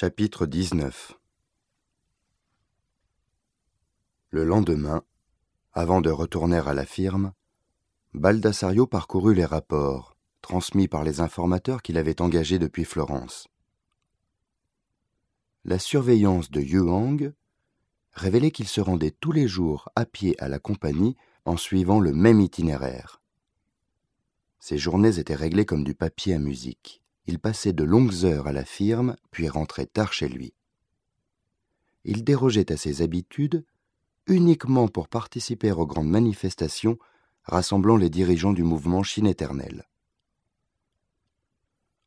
Chapitre 19 Le lendemain, avant de retourner à la firme, Baldassario parcourut les rapports, transmis par les informateurs qu'il avait engagés depuis Florence. La surveillance de Yuang révélait qu'il se rendait tous les jours à pied à la compagnie en suivant le même itinéraire. Ses journées étaient réglées comme du papier à musique il passait de longues heures à la firme, puis rentrait tard chez lui. Il dérogeait à ses habitudes uniquement pour participer aux grandes manifestations rassemblant les dirigeants du mouvement Chine éternelle.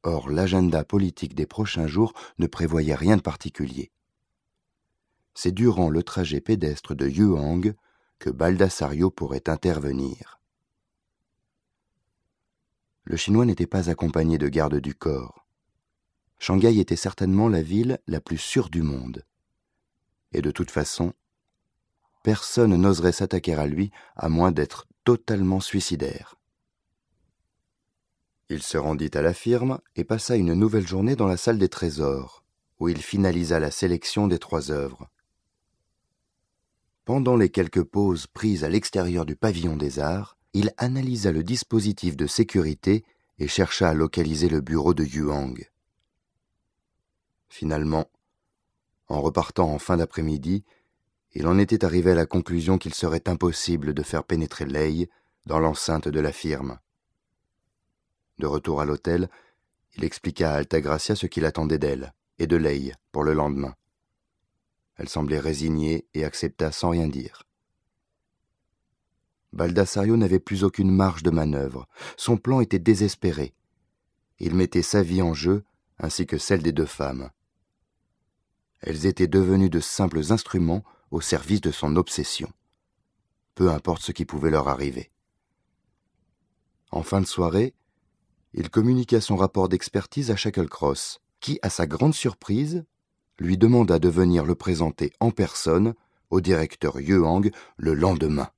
Or, l'agenda politique des prochains jours ne prévoyait rien de particulier. C'est durant le trajet pédestre de Yuang que Baldassario pourrait intervenir le Chinois n'était pas accompagné de gardes du corps. Shanghai était certainement la ville la plus sûre du monde. Et de toute façon, personne n'oserait s'attaquer à lui à moins d'être totalement suicidaire. Il se rendit à la firme et passa une nouvelle journée dans la salle des trésors, où il finalisa la sélection des trois œuvres. Pendant les quelques pauses prises à l'extérieur du pavillon des arts, il analysa le dispositif de sécurité et chercha à localiser le bureau de Yuang. Finalement, en repartant en fin d'après-midi, il en était arrivé à la conclusion qu'il serait impossible de faire pénétrer Lei dans l'enceinte de la firme. De retour à l'hôtel, il expliqua à Altagracia ce qu'il attendait d'elle et de Lei pour le lendemain. Elle semblait résignée et accepta sans rien dire. Baldassario n'avait plus aucune marge de manœuvre. Son plan était désespéré. Il mettait sa vie en jeu, ainsi que celle des deux femmes. Elles étaient devenues de simples instruments au service de son obsession. Peu importe ce qui pouvait leur arriver. En fin de soirée, il communiqua son rapport d'expertise à Shacklecross, qui, à sa grande surprise, lui demanda de venir le présenter en personne au directeur Yuang le lendemain.